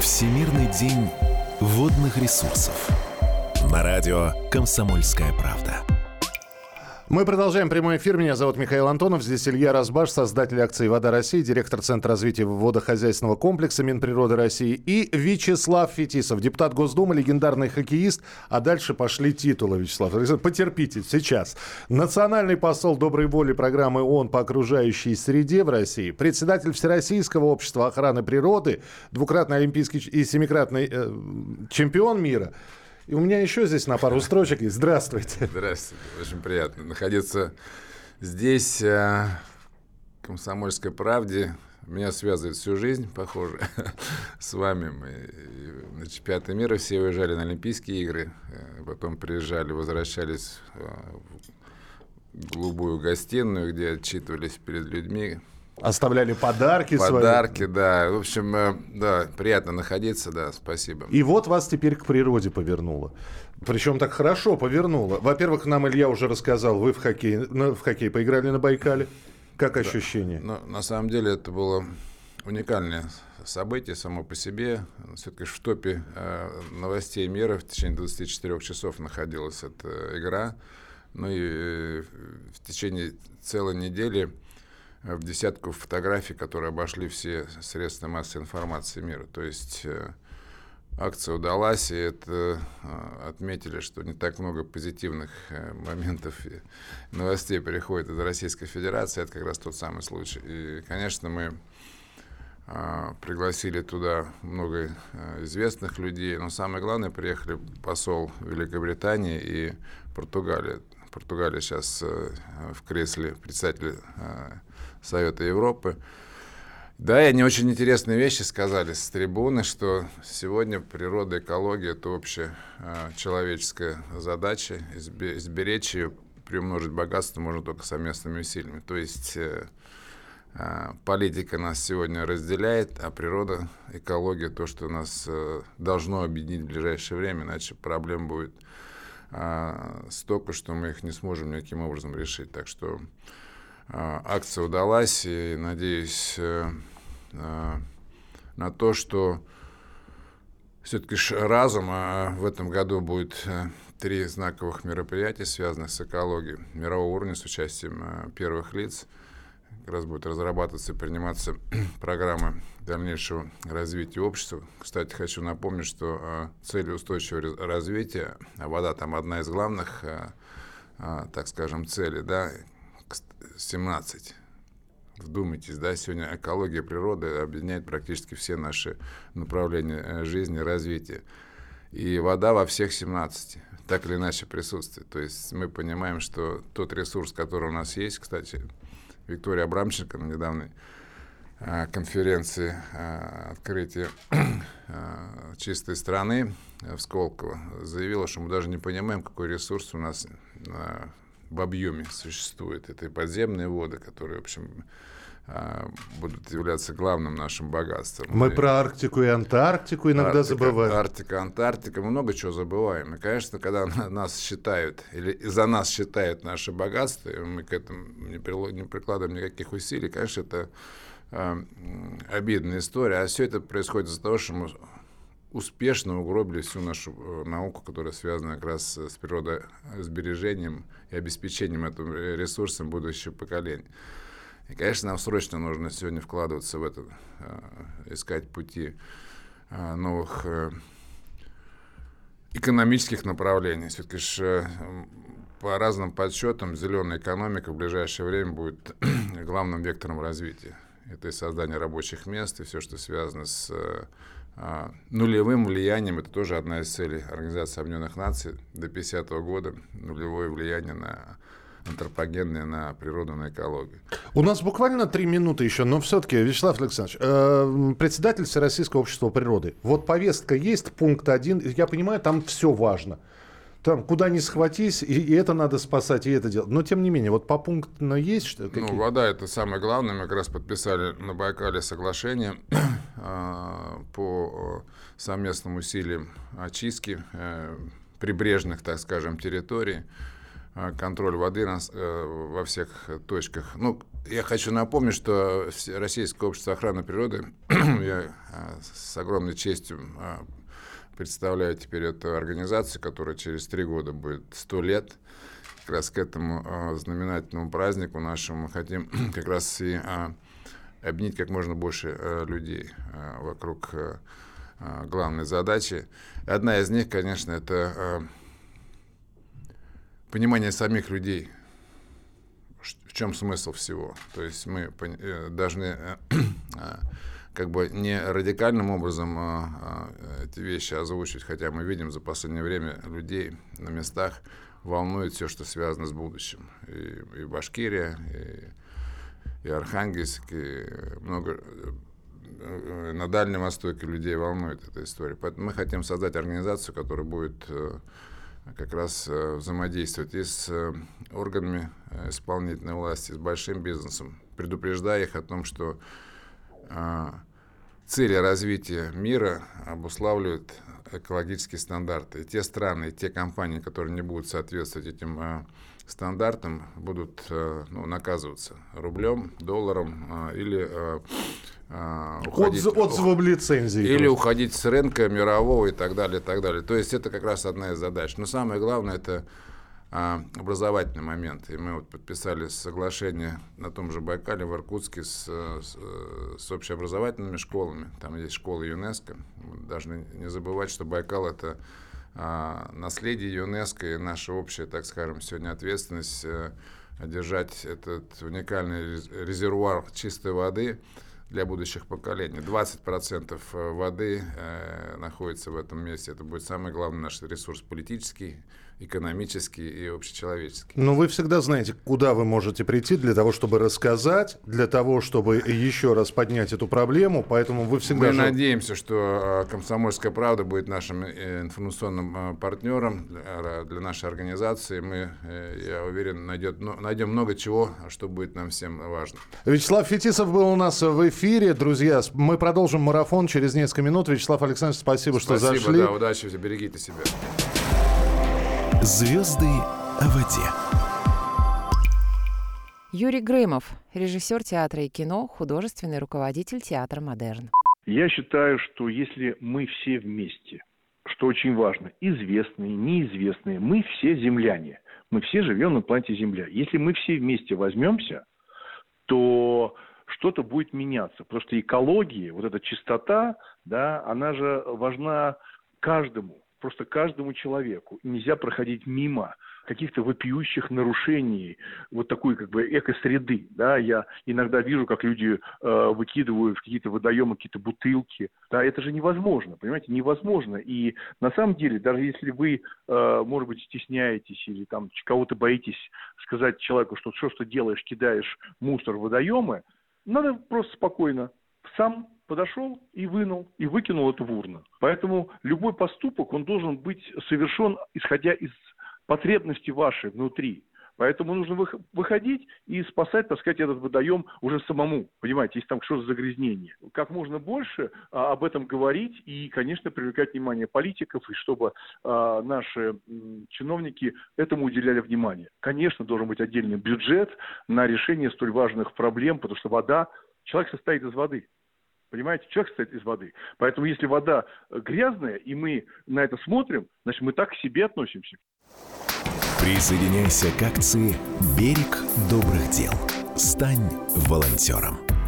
Всемирный день водных ресурсов. На радио «Комсомольская правда». Мы продолжаем прямой эфир. Меня зовут Михаил Антонов. Здесь Илья Разбаш, создатель акции «Вода России», директор Центра развития водохозяйственного комплекса Минприроды России и Вячеслав Фетисов, депутат Госдумы, легендарный хоккеист. А дальше пошли титулы, Вячеслав. Потерпите, сейчас. Национальный посол доброй воли программы ООН по окружающей среде в России, председатель Всероссийского общества охраны природы, двукратный олимпийский и семикратный э, чемпион мира – и у меня еще здесь на пару строчек есть. Здравствуйте. Здравствуйте. Очень приятно находиться здесь, э, в «Комсомольской правде». Меня связывает всю жизнь, похоже, с вами. Мы на чемпионаты мира все уезжали на Олимпийские игры, э, потом приезжали, возвращались э, в голубую гостиную, где отчитывались перед людьми, Оставляли подарки Подарки, свои. да. В общем, э, да, приятно находиться, да, спасибо. И вот вас теперь к природе повернуло. Причем так хорошо повернуло. Во-первых, нам Илья уже рассказал, вы в хоккей, в хоккей поиграли на Байкале. Как да. ощущение? Ну, на самом деле это было уникальное событие само по себе. Все-таки в топе э, новостей мира в течение 24 часов находилась эта игра. Ну и э, в течение целой недели в десятку фотографий, которые обошли все средства массовой информации мира. То есть э, акция удалась, и это э, отметили, что не так много позитивных э, моментов и новостей приходит из Российской Федерации. Это как раз тот самый случай. И, конечно, мы пригласили туда много известных людей, но самое главное, приехали посол Великобритании и Португалии. Португалия сейчас в кресле председателя Совета Европы. Да, и они очень интересные вещи сказали с трибуны, что сегодня природа, экология – это общая э, человеческая задача. Изберечь ее, приумножить богатство можно только совместными усилиями. То есть э, э, политика нас сегодня разделяет, а природа, экология – то, что нас э, должно объединить в ближайшее время, иначе проблем будет э, столько, что мы их не сможем никаким образом решить. Так что а, акция удалась, и надеюсь э, э, на то, что все-таки разум, а в этом году будет э, три знаковых мероприятия, связанных с экологией мирового уровня с участием первых лиц. Раз будет разрабатываться и приниматься программа дальнейшего развития общества. Кстати, хочу напомнить, что цели устойчивого развития, а вода там одна из главных, так скажем, целей, да, 17. Вдумайтесь, да, сегодня экология природы объединяет практически все наши направления э, жизни, развития. И вода во всех 17, так или иначе присутствует. То есть мы понимаем, что тот ресурс, который у нас есть, кстати, Виктория Абрамченко на недавней э, конференции э, открытия чистой страны в Сколково заявила, что мы даже не понимаем, какой ресурс у нас в объеме существует. Это и подземные воды, которые, в общем, а, будут являться главным нашим богатством. Мы и про Арктику и Антарктику иногда Арктика, забываем. Арктика, Антарктика, мы много чего забываем. И, конечно, когда нас считают, или за нас считают наше богатство, и мы к этому не, не прикладываем никаких усилий, конечно, это э, обидная история. А все это происходит из-за того, что мы успешно угробили всю нашу э, науку, которая связана как раз с природосбережением и обеспечением этим ресурсом будущего поколения. И, конечно, нам срочно нужно сегодня вкладываться в это, э, искать пути э, новых экономических направлений. Все-таки же по разным подсчетам зеленая экономика в ближайшее время будет главным вектором развития. Это и создание рабочих мест, и все, что связано с а, нулевым влиянием, это тоже одна из целей Организации Объединенных Наций, до 50 -го года нулевое влияние на антропогенное на природу, на экологию. У нас буквально три минуты еще, но все-таки, Вячеслав Александрович, э, председатель Всероссийского общества природы. Вот повестка есть, пункт один, я понимаю, там все важно там куда ни схватись, и, и это надо спасать, и это делать. Но тем не менее, вот по пункту есть что то Ну, вода это самое главное. Мы как раз подписали на Байкале соглашение а, по совместным усилиям очистки э, прибрежных, так скажем, территорий. Контроль воды нас, во всех точках. Ну, я хочу напомнить, что Российское общество охраны природы, я с огромной честью представляю теперь эту организацию, которая через три года будет сто лет. Как раз к этому знаменательному празднику нашему мы хотим как раз и объединить как можно больше людей вокруг главной задачи. Одна из них, конечно, это понимание самих людей, в чем смысл всего. То есть мы э, должны э, а, как бы не радикальным образом а, а, эти вещи озвучивать, хотя мы видим за последнее время людей на местах волнует все, что связано с будущим. И, и Башкирия, и, и Архангельск, и много э, на Дальнем Востоке людей волнует эта история. Поэтому мы хотим создать организацию, которая будет как раз э, взаимодействовать и с э, органами э, исполнительной власти, с большим бизнесом, предупреждая их о том, что цели развития мира обуславливают экологические стандарты. И те страны, и те компании, которые не будут соответствовать этим стандартам, будут ну, наказываться рублем, долларом или а, уходить, От, отзывом лицензии. Или просто. уходить с рынка мирового и так далее, и так далее. То есть это как раз одна из задач. Но самое главное это образовательный момент. И мы вот подписали соглашение на том же Байкале в Иркутске с, с, с общеобразовательными школами. Там есть школы ЮНЕСКО. Должны не забывать, что Байкал это наследие ЮНЕСКО и наша общая, так скажем, сегодня ответственность а, держать этот уникальный резервуар чистой воды для будущих поколений. 20% э, воды э, находится в этом месте. Это будет самый главный наш ресурс политический, экономический и общечеловеческий. Но вы всегда знаете, куда вы можете прийти для того, чтобы рассказать, для того, чтобы еще раз поднять эту проблему, поэтому вы всегда... Мы же... надеемся, что э, «Комсомольская правда» будет нашим э, информационным партнером для нашей организации. Мы, я уверен, найдет, найдем много чего, что будет нам всем важно. Вячеслав Фетисов был у нас в эфире эфире. Друзья, мы продолжим марафон через несколько минут. Вячеслав Александрович, спасибо, спасибо что зашли. Спасибо, да, удачи, берегите себя. Звезды о воде. Юрий Грымов, режиссер театра и кино, художественный руководитель театра «Модерн». Я считаю, что если мы все вместе, что очень важно, известные, неизвестные, мы все земляне, мы все живем на планете Земля. Если мы все вместе возьмемся, то что-то будет меняться. Потому что экология, вот эта чистота, да, она же важна каждому, просто каждому человеку. нельзя проходить мимо каких-то вопиющих нарушений вот такой как бы экосреды. Да? Я иногда вижу, как люди э, выкидывают в какие-то водоемы какие-то бутылки. Да, это же невозможно, понимаете, невозможно. И на самом деле, даже если вы, э, может быть, стесняетесь или там кого-то боитесь сказать человеку, что все, что делаешь, кидаешь мусор в водоемы, надо просто спокойно. Сам подошел и вынул, и выкинул это в урну. Поэтому любой поступок, он должен быть совершен, исходя из потребности вашей внутри. Поэтому нужно выходить и спасать, так сказать, этот водоем уже самому. Понимаете, если там что-то загрязнение. Как можно больше а, об этом говорить и, конечно, привлекать внимание политиков, и чтобы а, наши чиновники этому уделяли внимание. Конечно, должен быть отдельный бюджет на решение столь важных проблем, потому что вода, человек состоит из воды. Понимаете, человек состоит из воды. Поэтому если вода грязная, и мы на это смотрим, значит, мы так к себе относимся. Присоединяйся к акции «Берег добрых дел». Стань волонтером.